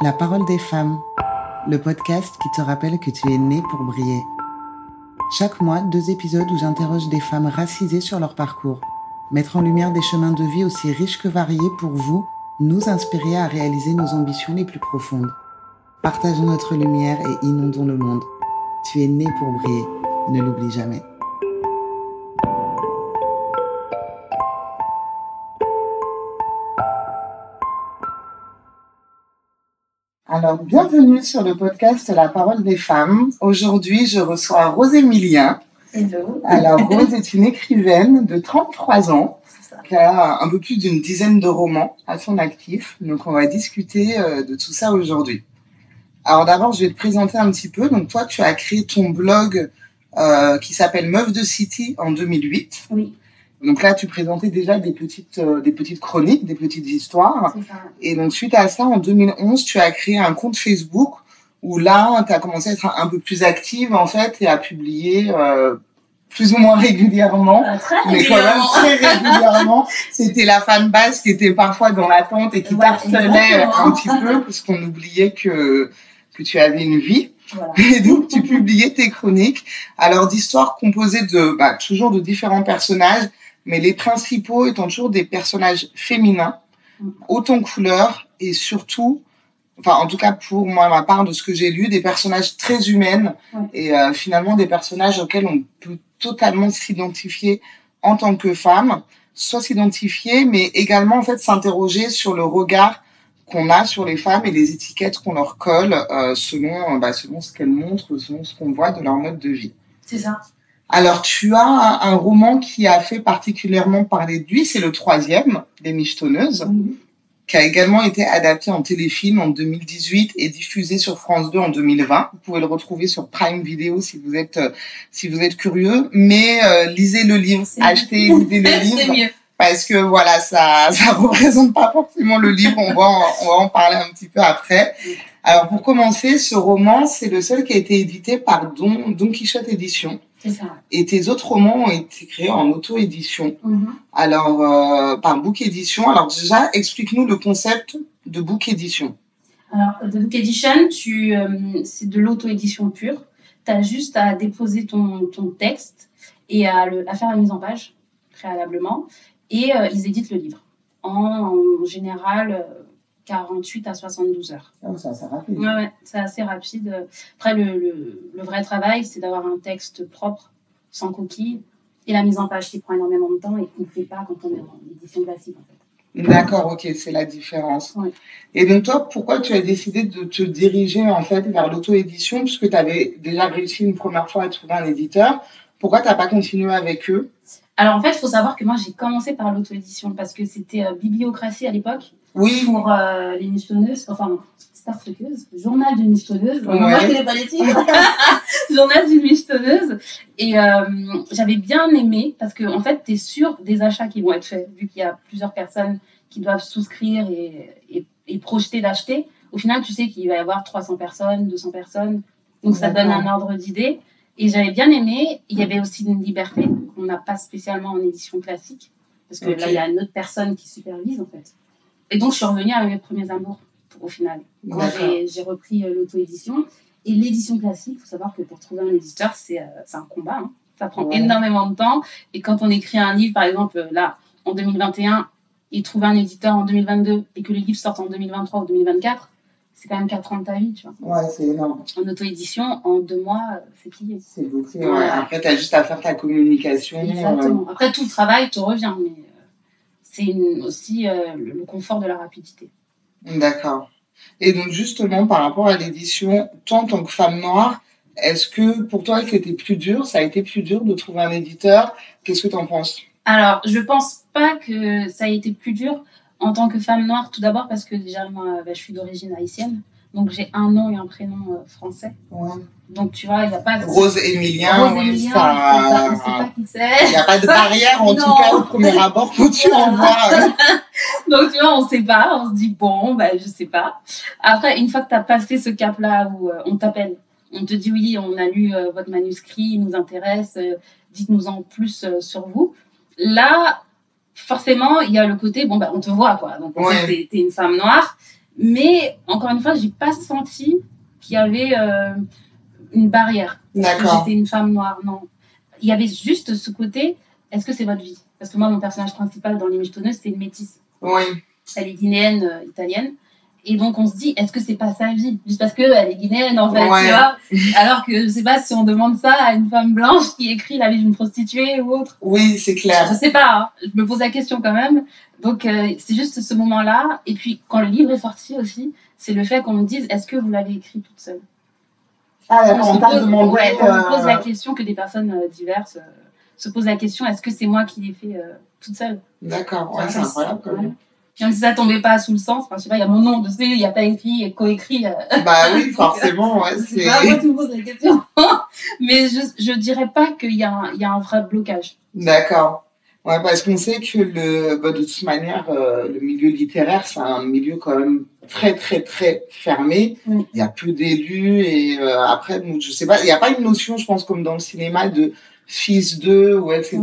La parole des femmes, le podcast qui te rappelle que tu es né pour briller. Chaque mois, deux épisodes où j'interroge des femmes racisées sur leur parcours. Mettre en lumière des chemins de vie aussi riches que variés pour vous, nous inspirer à réaliser nos ambitions les plus profondes. Partageons notre lumière et inondons le monde. Tu es né pour briller, ne l'oublie jamais. Alors, bienvenue sur le podcast La parole des femmes. Aujourd'hui, je reçois Rose Emilien. Hello. Alors, Rose est une écrivaine de 33 ans qui a un peu plus d'une dizaine de romans à son actif. Donc, on va discuter euh, de tout ça aujourd'hui. Alors, d'abord, je vais te présenter un petit peu. Donc, toi, tu as créé ton blog euh, qui s'appelle Meuf de City en 2008. Oui, Donc là, tu présentais déjà des petites, euh, des petites chroniques, des petites histoires. ça. Et donc, suite à ça, en 2011, tu as créé un compte Facebook où là, tu as commencé à être un, peu plus active, en fait, et à publier euh, plus ou moins régulièrement. Euh, très Mais quand même très régulièrement. C'était la fan base qui était parfois dans l'attente et qui Ouais, t'harcelait un petit peu parce qu'on oubliait que, que tu avais une vie. Voilà. Et donc, tu publiais tes chroniques. Alors, d'histoires composées de, bah, toujours de différents personnages, mais les principaux étant toujours des personnages féminins, Mm. haut en couleur et surtout, enfin, en tout cas pour moi, ma part de ce que j'ai lu, des personnages très humaines Ouais. et euh, finalement des personnages auxquels on peut totalement s'identifier en tant que femme, soit s'identifier, mais également en fait s'interroger sur le regard qu'on a sur les femmes et les étiquettes qu'on leur colle euh, selon, bah, selon ce qu'elles montrent, selon ce qu'on voit de leur mode de vie. C'est ça. Alors, tu as un, un roman qui a fait particulièrement parler de lui, c'est le troisième, Les Michetonneuses, Oui. qui a également été adapté en téléfilm en 2018 et diffusé sur France 2 en 2020. Vous pouvez le retrouver sur Prime Video si vous êtes, euh, si vous êtes curieux. Mais euh, lisez le livre, achetez et lisez le livre mieux. parce que voilà, ça ça représente pas forcément le livre. On va en, on va en parler un petit peu après. Alors pour commencer, ce roman, c'est le seul qui a été édité par Don, Don Quichotte Édition. C'est ça. Et tes autres romans ont été créés en auto-édition. Mhm. Alors euh, par Book Édition. Alors déjà, explique-nous le concept de Book Édition. Alors, The Book Edition, tu, euh, c'est de l'auto-édition pure. Tu as juste à déposer ton, ton texte et à, le, à faire la mise en page préalablement. Et euh, ils éditent le livre. En, en général, 48 à 72 heures. Ça, c'est rapide. Ouais, ouais, c'est assez rapide. Après, le, le, le vrai travail, c'est d'avoir un texte propre, sans coquille, et la mise en page qui prend énormément de temps et qu'on ne fait pas quand on est en édition classique. En fait. D'accord, ok, c'est la différence. Et donc toi, pourquoi tu as décidé de te diriger en fait vers l'auto-édition? Puisque tu avais déjà réussi une première fois à trouver un éditeur Pourquoi tu n'as pas continué avec eux? Alors, en fait, il faut savoir que moi, j'ai commencé par l'auto-édition parce que c'était euh, Bibliocratie à l'époque Oui, pour euh, les mistonneuses, enfin, Star Trekkeuses, Journal d'une. Ouais. Moi, je connais pas les titres. Journal d'une mistonneuse. Et euh, j'avais bien aimé parce que, en fait, tu es sûr des achats qui vont être faits, vu qu'il y a plusieurs personnes qui doivent souscrire et, et, et projeter d'acheter. Au final, tu sais qu'il va y avoir 300 personnes, 200 personnes. Donc, ça donne un ordre d'idée. Et j'avais bien aimé. Il y avait aussi une liberté qu'on n'a pas spécialement en édition classique. Parce que là, il y a une autre personne qui supervise, en fait. Et donc, je suis revenue à mes premiers amours, au final. J'ai repris euh, l'auto-édition. Et l'édition classique, il faut savoir que pour trouver un éditeur, c'est euh, un combat. hein. Ça prend Ouais. énormément de temps. Et quand on écrit un livre, par exemple, euh, là, en 2021, et trouver un éditeur en 2022, et que le livre sorte en 2023 ou 2024, c'est quand même 4 ans de ta vie, tu vois. ouais, c'est énorme. En auto-édition, en deux mois, c'est plié. C'est beaucoup. Ouais. Après, tu as juste à faire ta communication. euh, Exactement. Après, tout le travail te revient, mais c'est aussi euh, le confort de la rapidité. D'accord. Et donc justement, par rapport à l'édition, toi en tant que femme noire, est-ce que pour toi c'était plus dur, ça a été plus dur de trouver un éditeur? Qu'est-ce que tu en penses? Alors, je pense pas que ça ait été plus dur en tant que femme noire, tout d'abord parce que déjà, moi, bah, je suis d'origine haïtienne. Donc, j'ai un nom et un prénom euh, français. Donc, tu vois, il n'y a pas de. Rose Emilien, Rose Emilien, ça- on ne sait pas qui c'est. Il n'y a pas de barrière, en tout cas, au premier abord, quand tu envoies. euh, Donc, tu vois, on ne sait pas. On se dit, bon, bah, je sais pas. Après, une fois que tu as passé ce cap-là où euh, on t'appelle, on te dit, oui, on a lu euh, votre manuscrit, il nous intéresse, dites-nous en plus sur vous. Là, forcément, il y a le côté, bon, bah, on te voit, quoi. Donc, on Ouais. t'es- t'es une femme noire. Mais encore une fois, j'ai pas senti qu'il y avait euh, une barrière. J'étais une femme noire, non. Il y avait juste ce côté, est-ce que c'est votre vie? Parce que moi, mon personnage principal dans Les Michetonneuses, c'était une métisse. Oui. Elle est guinéenne, euh, italienne. Et donc, on se dit, est-ce que c'est pas sa vie? Juste parce qu'elle est guinéenne, en fait, Ouais. tu vois? Alors que je sais pas si on demande ça à une femme blanche qui écrit la vie d'une prostituée ou autre. Oui, c'est clair. Je sais pas, hein. je me pose la question quand même. Donc, euh, c'est juste ce moment-là. Et puis, quand le livre est sorti aussi, c'est le fait qu'on me dise, est-ce que vous l'avez écrit toute seule? Ah, on, on se pose, demandé. ouais, on me pose euh, la question que des personnes euh, diverses euh, se posent la question est-ce que c'est moi qui l'ai fait euh, toute seule? D'accord, ouais, c'est incroyable quand même. Même si ça tombait pas sous le sens, enfin, je sais pas, il y a mon nom dessus, il n'y a pas écrit et coécrit. euh, Bah oui, forcément, ouais, c'est pas moi qui me pose la question. Mais je, je dirais pas qu'il y, a un- il y a un vrai blocage. D'accord. Ouais, parce qu'on sait que le, bah, de toute manière, euh, le milieu littéraire, c'est un milieu quand même très, très, très fermé. Il y a peu d'élus et euh, après, bon, je sais pas, il n'y a pas une notion, je pense, comme dans le cinéma de fils d'eux ou etc.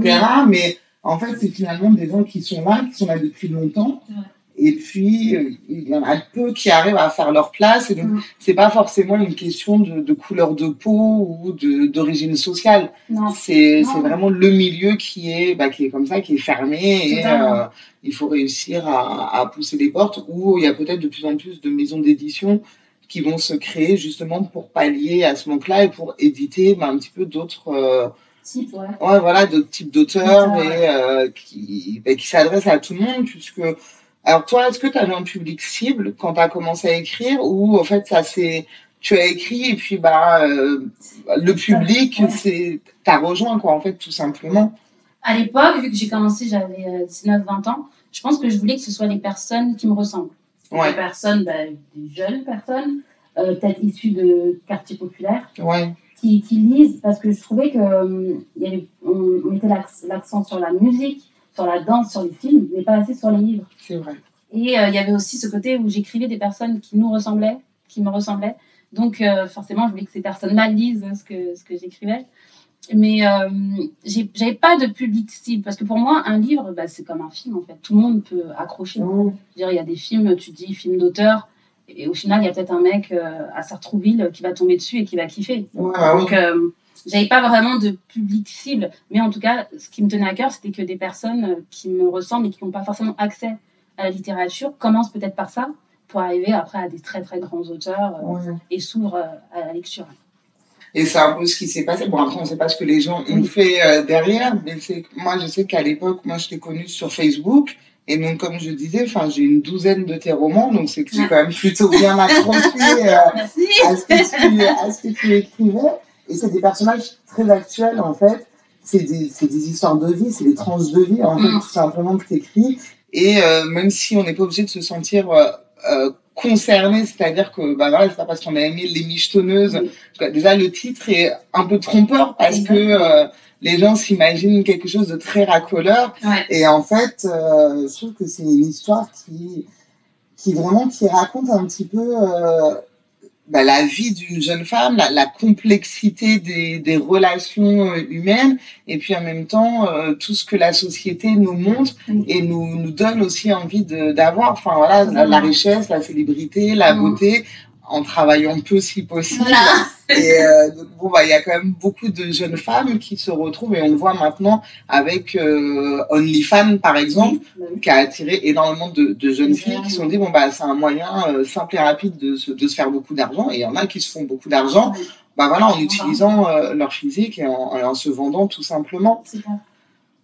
Mais en fait, c'est finalement des gens qui sont là, qui sont là depuis longtemps. Ouais. Et puis, euh, il y en a peu qui arrivent à faire leur place. Et donc, Mm. c'est pas forcément une question de, de couleur de peau ou d'origine sociale. Non. C'est vraiment le milieu qui est, bah, qui est comme ça, qui est fermé et euh, il faut réussir à, à pousser les portes où il y a peut-être de plus en plus de maisons d'édition qui vont se créer justement pour pallier à ce manque-là et pour éditer bah, un petit peu d'autres euh, Type, ouais. ouais, voilà, d'autres types d'auteurs et euh, qui, bah, qui s'adressent à tout le monde puisque alors toi, est-ce que tu avais un public cible quand tu as commencé à écrire ou en fait ça c'est tu as écrit et puis bah euh, le public Ouais. c'est t'as rejoint quoi en fait tout simplement. À l'époque, vu que j'ai commencé, j'avais euh, 19-20 ans, je pense que je voulais que ce soit les personnes qui me ressemblent. Ouais. Des personnes, bah, des jeunes personnes, euh, peut-être issues de quartiers populaires, Ouais. Qui, qui lisent, parce que je trouvais que euh, y avait, on, on mettait l'ac- l'accent sur la musique, sur la danse, sur les films, mais pas assez sur les livres. C'est vrai. Et euh, il y avait aussi ce côté où j'écrivais des personnes qui nous ressemblaient, qui me ressemblaient. Donc euh, forcément, je voulais que ces personnes-là lisent ce que, ce que j'écrivais. Mais euh, j'avais pas de public cible, parce que pour moi, un livre, bah, c'est comme un film, en fait. Tout le monde peut accrocher. Je veux dire, il y a des films, tu dis film d'auteur, et au final, il y a peut-être un mec euh, à Sartrouville qui va tomber dessus et qui va kiffer. Ouais, bah oui. Donc, euh, j'avais pas vraiment de public cible, mais en tout cas, ce qui me tenait à cœur, c'était que des personnes euh, qui me ressemblent et qui n'ont pas forcément accès à la littérature commencent peut-être par ça pour arriver après à des très très grands auteurs euh, Ouais. et s'ouvrent euh, à la lecture. Et c'est un peu ce qui s'est passé. Bon, après, on ne sait pas ce que les gens ont Oui. fait euh, derrière, mais moi, je sais qu'à l'époque, moi, je t'ai connue sur Facebook. Et donc, comme je disais, enfin, j'ai une douzaine de tes romans, donc c'est que j'ai quand même plutôt bien accroché euh, à, ce que tu, à ce que tu écrivais. Et c'est des personnages très actuels, en fait. C'est des, c'est des histoires de vie, c'est des tranches de vie, en fait, Mm. tout simplement, que tu écris. Et euh, même si on n'est pas obligé de se sentir euh, euh, concerné, c'est-à-dire que, bah voilà, c'est pas parce qu'on a aimé Les Michetonneuses Oui. Déjà, le titre est un peu trompeur parce que Exactement. euh, les gens s'imaginent quelque chose de très racoleur. Ouais. Et en fait, euh, je trouve que c'est une histoire qui, qui vraiment qui raconte un petit peu euh, bah, la vie d'une jeune femme, la, la complexité des, des relations euh, humaines, et puis en même temps euh, tout ce que la société nous montre et nous, nous donne aussi envie d'avoir. Enfin voilà, la, la richesse, la célébrité, la beauté, en travaillant peu si possible. Voilà. Et euh, bon, bah, il y a quand même beaucoup de jeunes femmes qui se retrouvent, et on le voit maintenant avec euh, OnlyFans, par exemple, oui. qui a attiré énormément de, de jeunes filles qui se sont dit, bon, bah, c'est un moyen euh, simple et rapide de se, de se faire beaucoup d'argent, et il y en a qui se font beaucoup d'argent, bah, voilà, en utilisant leur physique et en, et en se vendant tout simplement.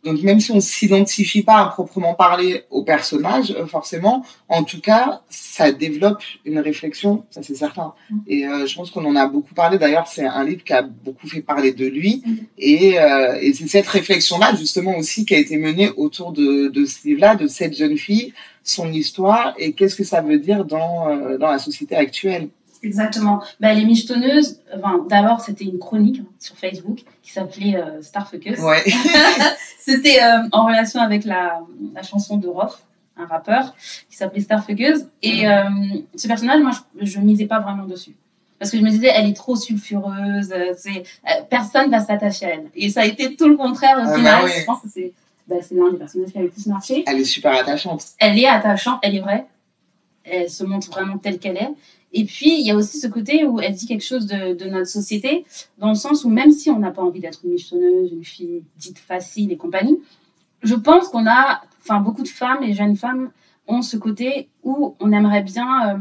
Donc même si on s'identifie pas à proprement parler au personnage, euh, forcément, en tout cas, ça développe une réflexion, ça c'est certain. Mm. Et euh, je pense qu'on en a beaucoup parlé. D'ailleurs, c'est un livre qui a beaucoup fait parler de lui. Mm. Et, euh, et c'est cette réflexion-là, justement aussi, qui a été menée autour de, de ce livre-là, de cette jeune fille, son histoire et qu'est-ce que ça veut dire dans, euh, dans la société actuelle. Exactement. Bah, les michetonneuses, enfin, d'abord, c'était une chronique hein, sur Facebook qui s'appelait euh, Starfuckers. Ouais. C'était euh, en relation avec la, la chanson de Roth, un rappeur qui s'appelait Starfuckers. Et euh, ce personnage, moi, je, je misais pas vraiment dessus. Parce que je me disais, elle est trop sulfureuse, euh, c'est, personne va s'attacher à elle. Et ça a été tout le contraire au Ah bah final. oui. Je pense que c'est, bah, c'est l'un des personnages qui a le plus marché. Elle est super attachante. Elle est attachante, elle est vraie. elle se montre vraiment telle qu'elle est. Et puis, il y a aussi ce côté où elle dit quelque chose de, de notre société, dans le sens où même si on n'a pas envie d'être une michonneuse, une fille dite facile et compagnie, je pense qu'on a, enfin, beaucoup de femmes et jeunes femmes ont ce côté où on aimerait bien euh,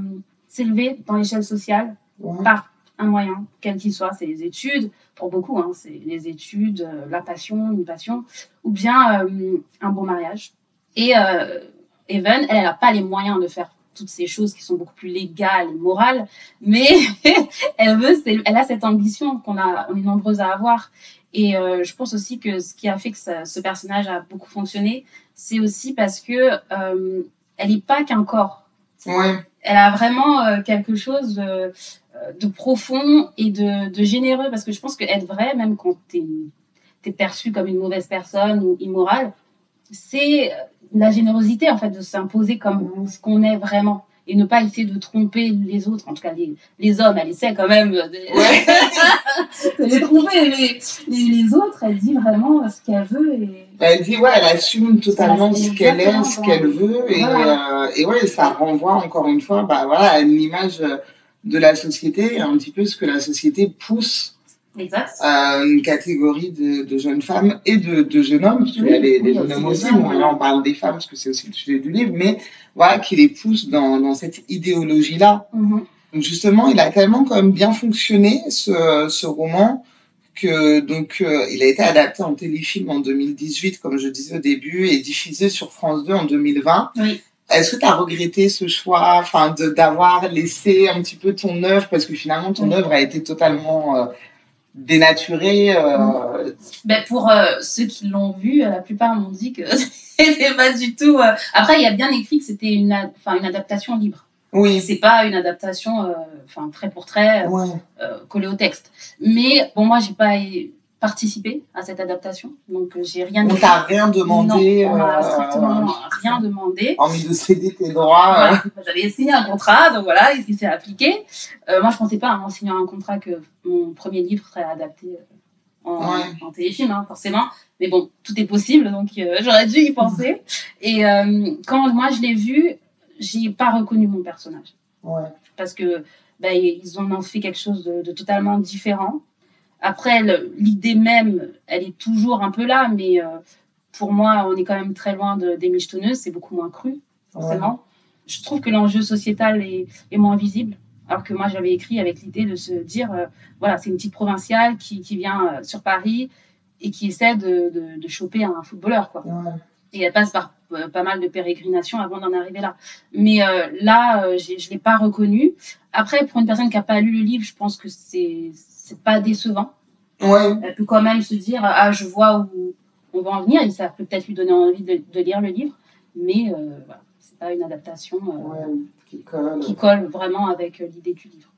s'élever dans l'échelle sociale Ouais. par un moyen, quel qu'il soit. C'est les études, pour beaucoup, hein, c'est les études, euh, la passion, une passion, ou bien euh, un bon mariage. Et Even, elle n'a pas les moyens de faire toutes ces choses qui sont beaucoup plus légales et morales, mais elle veut, elle a cette ambition qu'on a, on est nombreuses à avoir. Et euh, je pense aussi que ce qui a fait que ça- ce personnage a beaucoup fonctionné, c'est aussi parce que euh, elle n'est pas qu'un corps Ouais. elle a vraiment euh, quelque chose de profond et de, de généreux parce que je pense que être vrai, même quand tu es, perçu comme une mauvaise personne ou immorale, c'est la générosité en fait de s'imposer comme ce qu'on est vraiment et ne pas essayer de tromper les autres, en tout cas les, les hommes, elle essaie quand même de, Ouais. les tromper, mais les, les autres, elle dit vraiment ce qu'elle veut et Elle dit, ouais, elle assume totalement ce qu'elle est, ce qu'elle veut. Et, Voilà. euh, et ouais, ça renvoie encore une fois bah, voilà, à une image euh, de la société, un petit peu ce que la société pousse exact. à une catégorie de, de jeunes femmes et de, de jeunes hommes, parce qu'il y a des, des oui, jeunes hommes aussi. Bon, ouais. là, on parle des femmes parce que c'est aussi le sujet du livre, mais voilà, qui les pousse dans, dans cette idéologie-là. Mhm. Donc justement, il a tellement quand même bien fonctionné ce, ce roman que donc euh, il a été adapté en téléfilm en 2018, comme je disais au début, et diffusé sur France 2 en 2020. Oui. Est-ce que tu as regretté ce choix, enfin, d'avoir laissé un petit peu ton œuvre? Parce que finalement ton œuvre a été totalement euh, dénaturée. euh, Ben pour euh, ceux qui l'ont vu, euh, la plupart m'ont dit que c'était pas du tout. euh, Après, il y a bien écrit que c'était une, ad- enfin, une adaptation libre. Oui. C'est pas une adaptation, euh, enfin trait pour trait, Ouais. euh, collée au texte. Mais bon, moi, j'ai pas participé à cette adaptation, donc euh, j'ai rien. On t'a rien demandé. Non, on m'a euh, strictement rien demandé. Hormis de céder tes droits. euh, Voilà. J'avais signé un contrat, donc voilà, il s'est appliqué. Euh, moi, je pensais pas, hein, en signant un contrat, que mon premier livre serait adapté euh, en, Ouais. en téléfilm, hein, forcément. Mais bon, tout est possible, donc euh, j'aurais dû y penser. Et euh, quand moi je l'ai vu, j'ai pas reconnu mon personnage ouais. parce que bah, ils en ont fait quelque chose de, de totalement différent. Après, l'idée même, elle est toujours un peu là, mais euh, pour moi, on est quand même très loin de, des michetonneuses, c'est beaucoup moins cru, forcément. Je trouve que l'enjeu sociétal est, est moins visible, alors que moi, j'avais écrit avec l'idée de se dire, euh, voilà, c'est une petite provinciale qui, qui vient euh, sur Paris et qui essaie de, de, de choper un footballeur, quoi. Ouais. Et elle passe par pas mal de pérégrinations avant d'en arriver là. Mais euh, là, euh, je ne l'ai pas reconnu. Après, pour une personne qui n'a pas lu le livre, je pense que c'est c'est pas décevant. Ouais. Elle peut quand même se dire Ah, je vois où on va en venir, et ça peut peut-être lui donner envie de, de lire le livre. Mais euh, voilà, c'est pas une adaptation euh, Ouais. Qui colle. qui colle vraiment avec euh, l'idée du livre.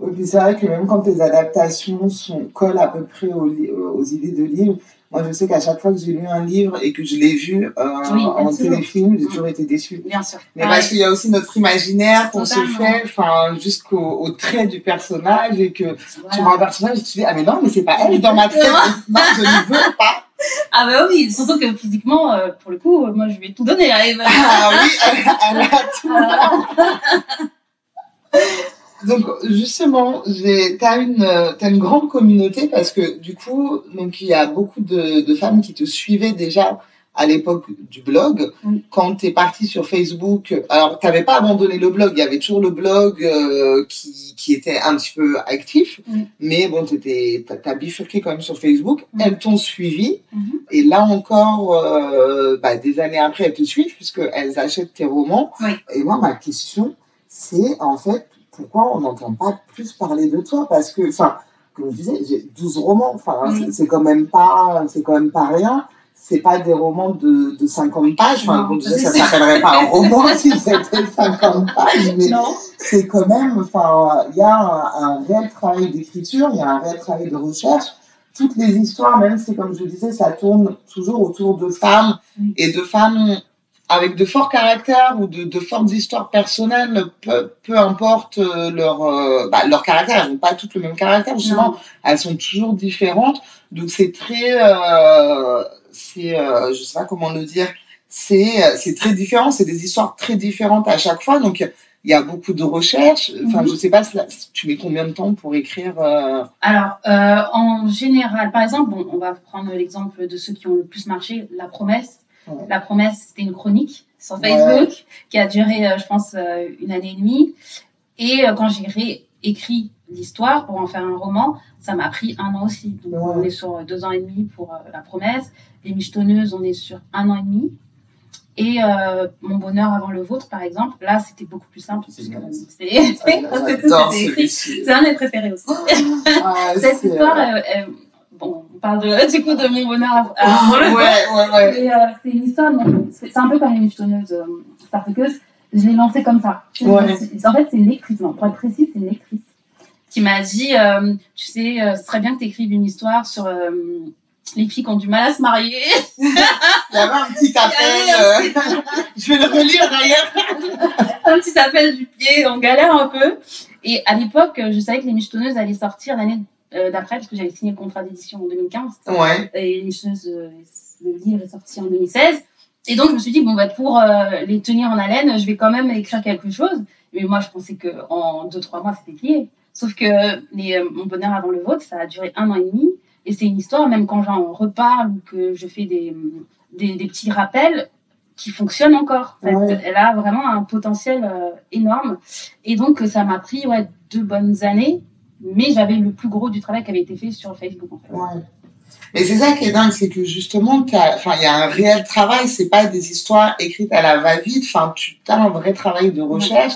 Oui, puis c'est vrai que même quand tes adaptations sont, collent à peu près aux, idées de livres, moi je sais qu'à chaque fois que j'ai lu un livre et que je l'ai vu euh, Oui, en téléfilm, j'ai toujours été déçue. Bien sûr. Mais parce qu'il y a aussi notre imaginaire qu'on se fait, enfin, jusqu'au au trait du personnage et que tu vois un personnage et tu dis, ah mais non, mais c'est pas elle dans ma tête. Non, je ne veux pas. Ah, bah oui, surtout que physiquement, euh, pour le coup, moi je vais tout donner à Eva. Ah oui, elle, elle a tout. Donc justement, t'as une, t'as une grande communauté parce que du coup, donc il y a beaucoup de, de femmes qui te suivaient déjà à l'époque du blog. Quand t'es partie sur Facebook, alors t'avais pas abandonné le blog, il y avait toujours le blog euh, qui, qui était un petit peu actif, mais bon, t'étais, t'as, t'as bifurqué quand même sur Facebook. Elles t'ont suivi Mhm. et là encore, euh, bah, des années après, elles te suivent puisqu'elles achètent tes romans. Oui. Et moi, ma question, c'est en fait, pourquoi on n'entend pas plus parler de toi Parce que, enfin, comme je disais, j'ai 12 romans, enfin, Oui. c'est- quand même pas, c'est quand même pas rien. C'est pas des romans de, de 50 pages. Enfin, comme je disais, ça s'appellerait pas un roman si c'était 50 pages, mais non. c'est quand même, enfin, il y a un, un réel travail d'écriture, il y a un réel travail de recherche. Toutes les histoires, même si, comme je disais, ça tourne toujours autour de femmes et de femmes avec de forts caractères ou de, de fortes histoires personnelles, peu, peu importe euh, leur, euh, bah, leur caractère, elles n'ont pas toutes le même caractère, justement, elles sont toujours différentes. Donc c'est très, euh, c'est, euh, je sais pas comment le dire, c'est, c'est très différent, c'est des histoires très différentes à chaque fois. Donc il y a beaucoup de recherches. Enfin, Mhm. je sais pas, tu mets combien de temps pour écrire euh, Alors, euh, en général, par exemple, bon, on va prendre l'exemple de ceux qui ont le plus marché, La Promesse. Ouais. La Promesse, c'était une chronique sur Ouais. Facebook qui a duré, euh, je pense, euh, une année et demie. Et euh, quand j'ai réécrit l'histoire pour en faire un roman, ça m'a pris un an aussi. Donc, Ouais. on est sur deux ans et demi pour La Promesse. Les Michetonneuses, on est sur un an et demi. Et euh, Mon Bonheur avant le vôtre, par exemple, là, c'était beaucoup plus simple. C'est bien. c'est- écrit. un de mes préférés aussi. Ah, Cette histoire, euh, euh, euh, bon, on parle de, du coup de mon bonheur ouais, ouais, ouais. Mais, euh, c'est une histoire, c'est un peu comme une michetonneuse euh. Je l'ai lancée comme ça. Ouais. En fait, c'est une lectrice, pour être précis, c'est une lectrice qui m'a dit euh, Tu sais, euh, ce serait bien que tu écrives une histoire sur les filles qui ont du mal à se marier. Il y avait un petit appel. euh, je vais le relire d'ailleurs. un petit appel du pied, on galère un peu. Et à l'époque, je savais que les michetonneuses allaient sortir l'année euh, d'après, parce que j'avais signé le contrat d'édition en 2015. Ouais. et les choses, euh, le livre est sorti en 2016. Et donc, je me suis dit, bon, bah, pour euh, les tenir en haleine, je vais quand même écrire quelque chose. Mais moi, je pensais qu'en deux, trois mois, c'était plié. Sauf que les, Mon bonheur avant le vôtre, ça a duré un an et demi. Et c'est une histoire, même quand j'en reparle ou que je fais des, des, des petits rappels, qui fonctionne encore. En fait. Ouais. Elle a vraiment un potentiel euh, énorme. Et donc, ça m'a pris ouais, deux bonnes années. Mais j'avais le plus gros du travail qui avait été fait sur Facebook, en fait. Ouais. Mais c'est ça qui est dingue, c'est que justement, il y a un réel travail, c'est pas des histoires écrites à la va-vite, enfin, tu as un vrai travail de recherche,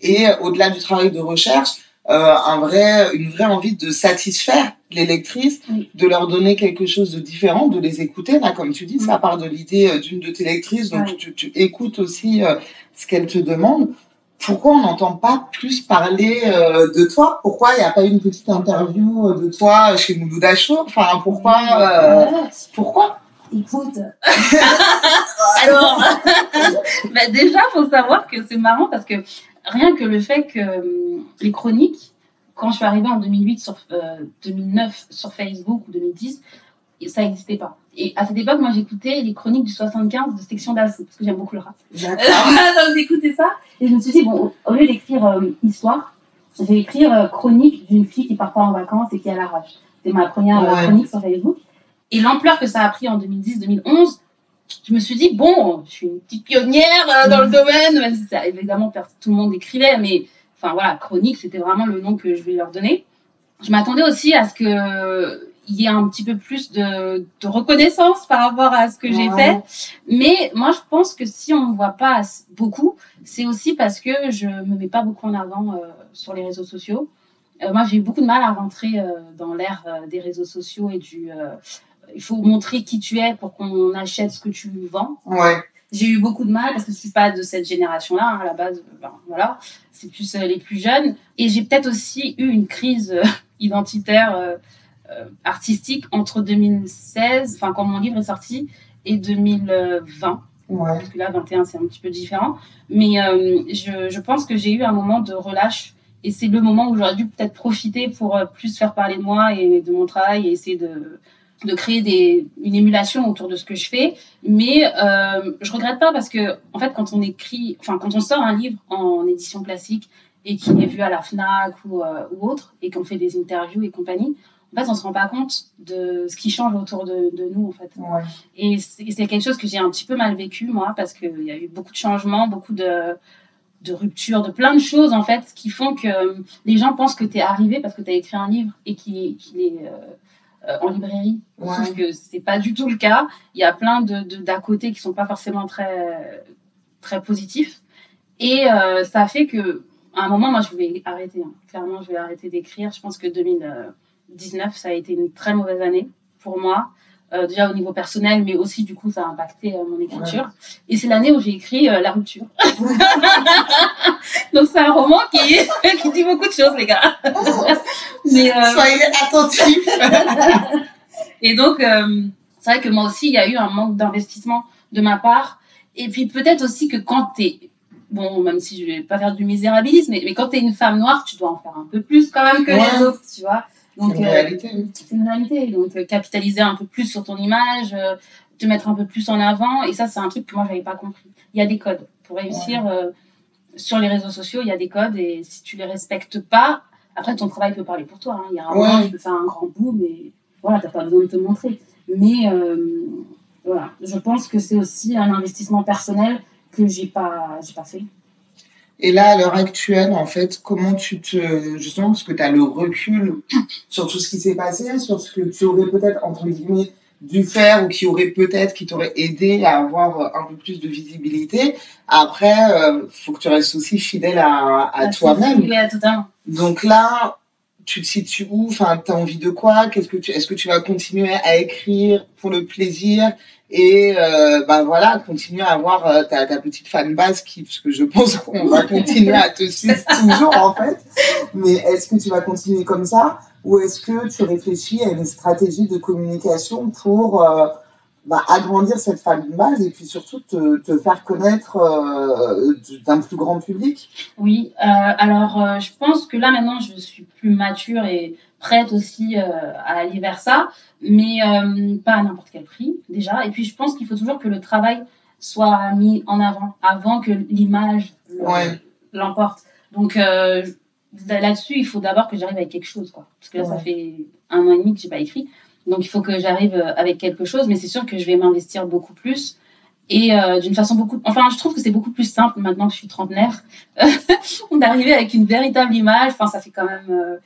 et euh, au-delà du travail de recherche, euh, un vrai, une vraie envie de satisfaire les lectrices, Oui. de leur donner quelque chose de différent, de les écouter, là, comme tu dis, ça part de l'idée euh, d'une de tes lectrices, donc tu, tu écoutes aussi euh, ce qu'elles te demandent. Pourquoi on n'entend pas plus parler euh, de toi? Pourquoi il n'y a pas eu une petite interview euh, de toi chez Mouloud Achour Enfin, pourquoi euh. Pourquoi? Écoute. Alors, bah déjà, faut savoir que c'est marrant parce que rien que le fait que hum, les chroniques, quand je suis arrivée en 2008 sur euh, 2009 sur Facebook ou 2010, ça n'existait pas. Et à cette époque, moi, j'écoutais les chroniques du 75 de Section d'Assaut parce que j'aime beaucoup le rap. D'accord. J'écoutais ça et je me suis dit bon, au lieu d'écrire euh, histoire, je vais écrire euh, chronique d'une fille qui part pas en vacances et qui a la rage. C'est ma première Ouais. chronique sur Facebook. Et l'ampleur que ça a pris en 2010-2011, je me suis dit bon, je suis une petite pionnière euh, dans le domaine. Même si ça, évidemment, tout le monde écrivait, mais enfin voilà, chronique, c'était vraiment le nom que je voulais leur donner. Je m'attendais aussi à ce que il y ait un petit peu plus de, de reconnaissance par rapport à ce que j'ai Ouais. fait. Mais moi, je pense que si on ne me voit pas as- beaucoup, c'est aussi parce que je me mets pas beaucoup en avant euh, sur les réseaux sociaux. Euh, moi, j'ai eu beaucoup de mal à rentrer euh, dans l'ère des réseaux sociaux et du. il faut montrer qui tu es pour qu'on achète ce que tu vends. Ouais. J'ai eu beaucoup de mal parce que je suis pas de cette génération-là. hein, à la base, ben, voilà, c'est plus les plus jeunes. Et j'ai peut-être aussi eu une crise identitaire, artistique entre 2016, enfin quand mon livre est sorti, et 2020 Ouais. parce que là, 21, c'est un petit peu différent. Mais euh, je, je pense que j'ai eu un moment de relâche. Et c'est le moment où j'aurais dû peut-être profiter pour euh, plus faire parler de moi et de mon travail et essayer de, de créer des, une émulation autour de ce que je fais. Mais euh, je regrette pas parce que, en fait, quand on écrit, enfin, quand on sort un livre en édition classique et qu'il est vu à la Fnac ou, euh, ou autre, et qu'on fait des interviews et compagnie, en fait, on se rend pas compte de ce qui change autour de, de nous, en fait. Ouais. Et c'est quelque chose que j'ai un petit peu mal vécu, moi, parce qu'il y a eu beaucoup de changements, beaucoup de, de ruptures, de plein de choses, en fait, qui font que euh, les gens pensent que tu es arrivé parce que tu as écrit un livre et qu'il est, euh, euh, en librairie. Ouais. Sauf que c'est pas du tout le cas. Il y a plein de de- d'à côté qui sont pas forcément très, très positifs. Et euh, ça fait que, à un moment, moi, je vais arrêter. hein. Clairement, je vais arrêter d'écrire. Je pense que 2019, ça a été une très mauvaise année pour moi. Euh, déjà au niveau personnel, mais aussi du coup ça a impacté euh, mon écriture. Et c'est l'année où j'ai écrit euh, La rupture. Donc c'est un roman qui, qui dit beaucoup de choses, les gars. mais, Soyez attentifs. et donc, c'est vrai que moi aussi, il y a eu un manque d'investissement de ma part. Et puis peut-être aussi que quand tu es, bon, même si je vais pas faire du misérabilisme, mais, mais quand tu es une femme noire, tu dois en faire un peu plus quand même que Ouais. les autres, tu vois. Donc, C'est une euh, réalité. c'est une réalité. Donc, euh, capitaliser un peu plus sur ton image, euh, te mettre un peu plus en avant. Et ça, c'est un truc que moi, j'avais pas compris. Il y a des codes. Pour réussir, sur les réseaux sociaux, il y a des codes et si tu les respectes pas, après ton travail peut parler pour toi. hein. Il y a un moment, tu peux faire un grand bout, mais voilà, t'as pas besoin de te montrer. Mais euh, voilà, je pense que c'est aussi un investissement personnel que j'ai pas, j'ai pas fait. Et là, à l'heure actuelle, en fait, comment tu te. Justement, parce que tu as le recul sur tout ce qui s'est passé, sur ce que tu aurais peut-être, entre guillemets, dû faire ou qui aurait peut-être, qui t'aurait aidé à avoir un peu plus de visibilité. Après, il faut que tu restes aussi fidèle à, à toi-même. Oui, totalement. Donc là, tu te situes où? Enfin, tu as envie de quoi? Qu'est-ce que tu est-ce que tu vas continuer à écrire pour le plaisir? Et euh, ben voilà, continuer à avoir euh, ta, ta petite fan base qui parce que je pense qu'on va continuer à te suivre toujours en fait. Mais est-ce que tu vas continuer comme ça? Ou est-ce que tu réfléchis à une stratégie de communication pour euh, bah, agrandir cette fan base et puis surtout te, te faire connaître euh, d'un plus grand public Oui, euh, alors euh, je pense que là maintenant je suis plus mature et prête aussi à aller vers ça, mais pas à n'importe quel prix déjà. Et puis je pense qu'il faut toujours que le travail soit mis en avant avant que l'image Ouais. l'emporte. Donc là-dessus, il faut d'abord que j'arrive avec quelque chose, quoi. Parce que là, ça fait un an et demi que j'ai pas écrit. Donc il faut que j'arrive euh, avec quelque chose, mais c'est sûr que je vais m'investir beaucoup plus et euh, d'une façon beaucoup. Enfin, je trouve que c'est beaucoup plus simple maintenant que je suis trentenaire d'arriver avec une véritable image. Enfin, ça fait quand même euh,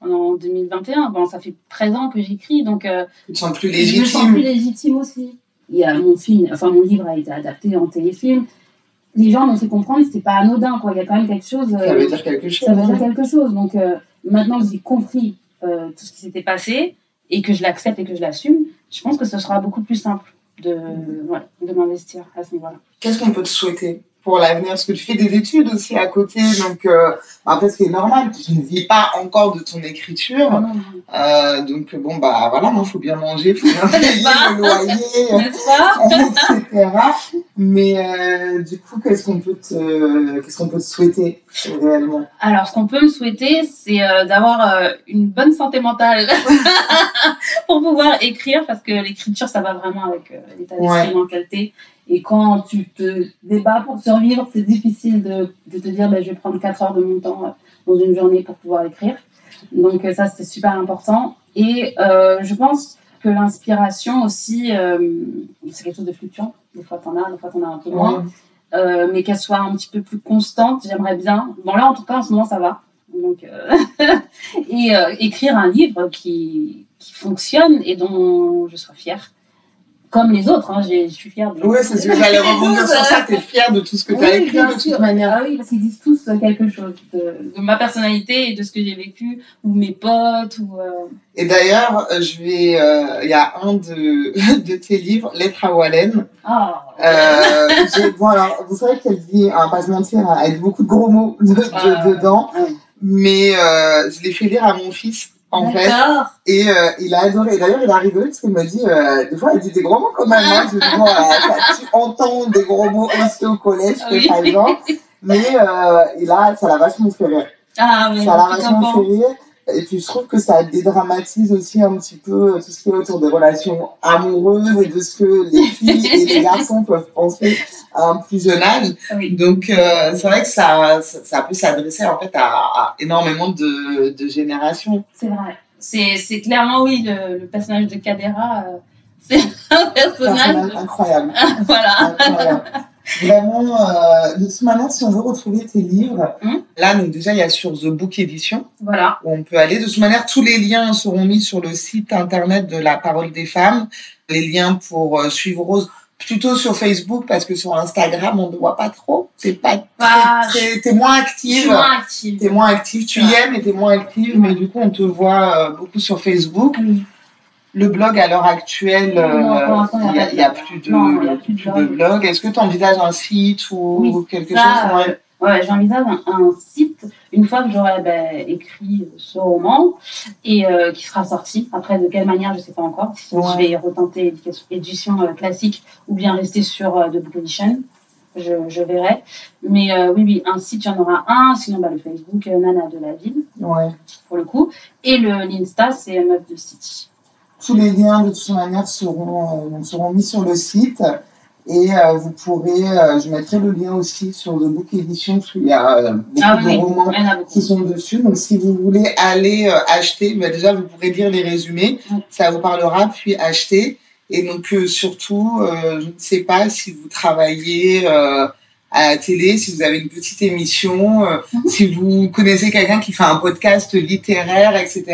en 2021. Bon, ça fait 13 ans que j'écris, donc euh, Tu te sens plus je me sens légitime plus légitime aussi. Il y a mon film, enfin mon livre a été adapté en téléfilm. Les gens m'ont fait comprendre que c'était pas anodin, quoi. Il y a quand même quelque chose. Ça euh, veut dire quelque chose. ça veut dire quelque chose. Donc euh, maintenant que j'ai compris euh, tout ce qui s'était passé et que je l'accepte et que je l'assume, je pense que ce sera beaucoup plus simple de, m'investir à ce niveau-là. Qu'est-ce qu'on peut te souhaiter pour l'avenir Parce que tu fais des études aussi à côté, donc euh, après ce qui est normal, tu ne vis pas encore de ton écriture. Ah non, non. Euh, donc bon bah voilà, il faut bien manger, faut bien payer le loyer, etc. Mais euh, du coup, qu'est-ce qu'on peut te, qu'est-ce qu'on peut te souhaiter réellement? Alors, ce qu'on peut me souhaiter, c'est euh, d'avoir une bonne santé mentale pour pouvoir écrire, parce que l'écriture, ça va vraiment avec l'état d'esprit Ouais. t'es. Et quand tu te débats pour survivre, c'est difficile de, de te dire, ben, je vais prendre 4 heures de mon temps euh, dans une journée pour pouvoir écrire. Donc euh, ça, c'est super important. Et euh, je pense que l'inspiration aussi, euh, c'est quelque chose de fluctuant. Des fois, t'en as, des fois, t'en as un peu moins. Euh, mais qu'elle soit un petit peu plus constante, j'aimerais bien. Bon, là, en tout cas, en ce moment, ça va. Donc, et écrire un livre qui, qui fonctionne et dont je sois fière. Comme les autres, hein, j'ai- je suis fière de Oui, c'est ce que j'allais rebondir sur ça. Tu es fière de tout ce que tu as Oui, écrit bien de toute sûr. manière. Ah oui, parce qu'ils disent tous euh, quelque chose de, de ma personnalité et de ce que j'ai vécu, ou mes potes, ou... euh, Et d'ailleurs, euh, je vais, euh, il y a un de, de tes livres, Lettre à Wallen. Ah, Euh, bon, alors, vous savez qu'elle dit, on va pas se mentir, avec beaucoup de gros mots de- de- Ah. dedans, mais euh, je l'ai fait lire à mon fils, en fait. Et euh, il a adoré. D'ailleurs, il a rigolé parce qu'il m'a dit, euh, des fois, il dit des gros mots quand même. Hein. Je dis, bon, euh, tu entends des gros mots aussi au collège, oui. par exemple. Mais euh, il a, ça l'a vachement fait rire. Ah, mais Ça l'a vachement fait rire. Et puis, je trouve que ça dédramatise aussi un petit peu euh, tout ce qui est autour des relations amoureuses et de ce que les filles et les garçons peuvent penser à un plus jeune âge. Oui. Donc, euh, c'est vrai que ça, ça, ça peut s'adresser en fait à, à énormément de, de générations. C'est vrai. C'est, c'est clairement, oui, le, le personnage de Cadera, euh, c'est un personnage. Personnage incroyable. voilà. Incroyable. Vraiment, euh, de toute manière, si on veut retrouver tes livres, Hum. là, donc déjà, il y a sur The Book Edition Voilà. où on peut aller. De toute manière, tous les liens seront mis sur le site internet de la Parole des femmes. Les liens pour euh, suivre Rose, plutôt sur Facebook parce que sur Instagram, on ne voit pas trop. C'est pas très, très- t'es moins active. moins active. T'es moins active, tu y aimes et t'es moins active, mais du coup, on te voit euh, beaucoup sur Facebook. Oui. Le blog, à l'heure actuelle, euh, il n'y a plus de, blog. Est-ce que tu envisages un site ou Oui, quelque ça, chose? Euh, ouais. Ouais, j'envisage un, un site une fois que j'aurai ben, écrit ce roman et euh, qui sera sorti. Après, de quelle manière, je sais pas encore. Si Ouais. je vais retenter édition, édition euh, classique ou bien rester sur euh, The Book Edition, je, je verrai. Mais euh, oui, oui, un site, il y en aura un. Sinon, bah, le Facebook euh, Nana de la ville, Ouais. pour le coup. Et le l'Insta, c'est Meuf de City. Tous les liens, de toute manière, seront, euh, seront mis sur le site. Et euh, vous pourrez, euh, je mettrai le lien aussi sur The Book Edition, parce qu'il y a euh, beaucoup Ah de oui, romans il qui sont dessus. Donc, si vous voulez aller euh, acheter, bah, déjà, vous pourrez lire les résumés. Ça vous parlera, puis acheter. Et donc, euh, surtout, euh, je ne sais pas si vous travaillez euh, à la télé, si vous avez une petite émission, euh, Mhm. si vous connaissez quelqu'un qui fait un podcast littéraire, etc.,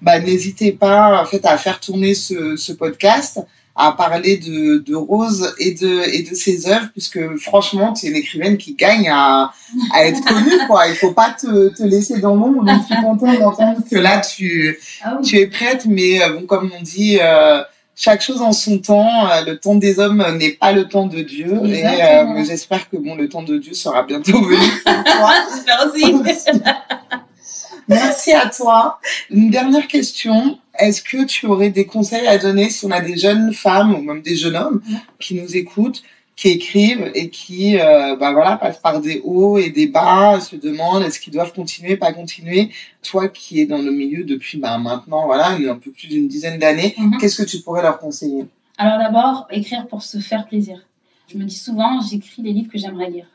bah, n'hésitez pas en fait, à faire tourner ce, ce podcast à parler de, de Rose et de, et de ses œuvres, puisque franchement, tu es une écrivaine qui gagne à, à être connue, quoi. Il faut pas te, te laisser dans l'ombre. Donc, je suis contente d'entendre que là, tu, Ah tu es prête, mais euh, bon, comme on dit, euh, chaque chose en son temps. Euh, le temps des hommes n'est pas le temps de Dieu. Et euh, j'espère que bon, le temps de Dieu sera bientôt venu. Merci à toi. Une dernière question. Est-ce que tu aurais des conseils à donner si on a des jeunes femmes ou même des jeunes hommes Mhm. qui nous écoutent, qui écrivent et qui euh, bah voilà, passent par des hauts et des bas, se demandent est-ce qu'ils doivent continuer, pas continuer Toi qui es dans le milieu depuis bah, maintenant voilà, un peu plus d'une dizaine d'années, Mhm. qu'est-ce que tu pourrais leur conseiller? Alors d'abord, écrire pour se faire plaisir. Je me dis souvent, j'écris les livres que j'aimerais lire.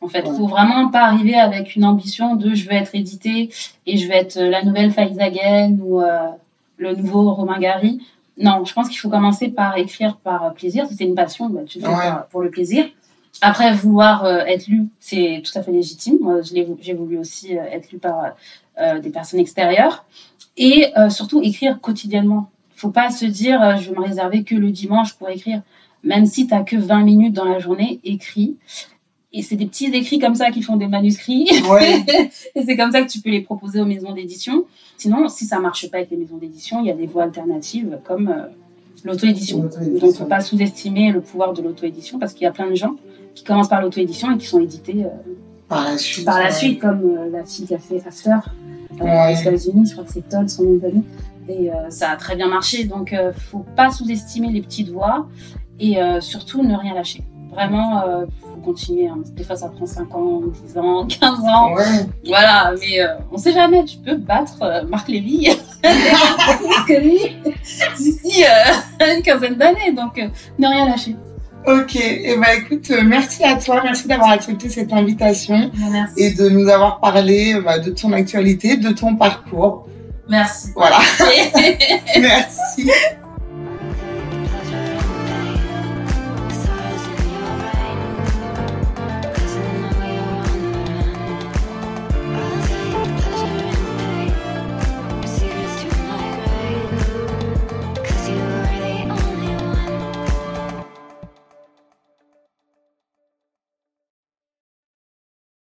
En fait, il Ouais. faut vraiment pas arriver avec une ambition de je veux être édité et je vais être euh, la nouvelle Faizagen ou euh, le nouveau Romain Gary. Non, je pense qu'il faut commencer par écrire par plaisir. Si c'est une passion, bah, tu le fais Ouais. pour le plaisir. Après, vouloir euh, être lu, c'est tout à fait légitime. Moi, j'ai voulu aussi euh, être lu par euh, des personnes extérieures. Et surtout, écrire quotidiennement. Il faut pas se dire, je vais me réserver que le dimanche pour écrire. Même si tu n'as que 20 minutes dans la journée, écris. Et c'est des petits écrits comme ça qui font des manuscrits. Ouais. et c'est comme ça que tu peux les proposer aux maisons d'édition. Sinon, si ça marche pas avec les maisons d'édition, il y a des voies alternatives comme euh, l'auto-édition. Donc, il ne faut pas sous-estimer le pouvoir de l'auto-édition parce qu'il y a plein de gens qui commencent par l'auto-édition et qui sont édités euh, Par la suite. par la ouais. suite, comme euh, la fille qui a fait After Ouais. aux États-Unis, je crois que c'est Todd, son nom de famille. Et euh, ça a très bien marché. Donc, faut pas sous-estimer les petites voix et surtout ne rien lâcher. Vraiment, euh, faut continuer. hein. Des fois, ça prend 5 ans, 10 ans, 15 ans. Ouais. Voilà, mais euh, on sait jamais. Tu peux battre euh, Marc Lévy d'ici euh, une quinzaine d'années. Donc, ne rien lâcher. Ok, et ben écoute, merci à toi, merci d'avoir accepté cette invitation Merci. et de nous avoir parlé bah, de ton actualité, de ton parcours. Merci. Voilà, merci.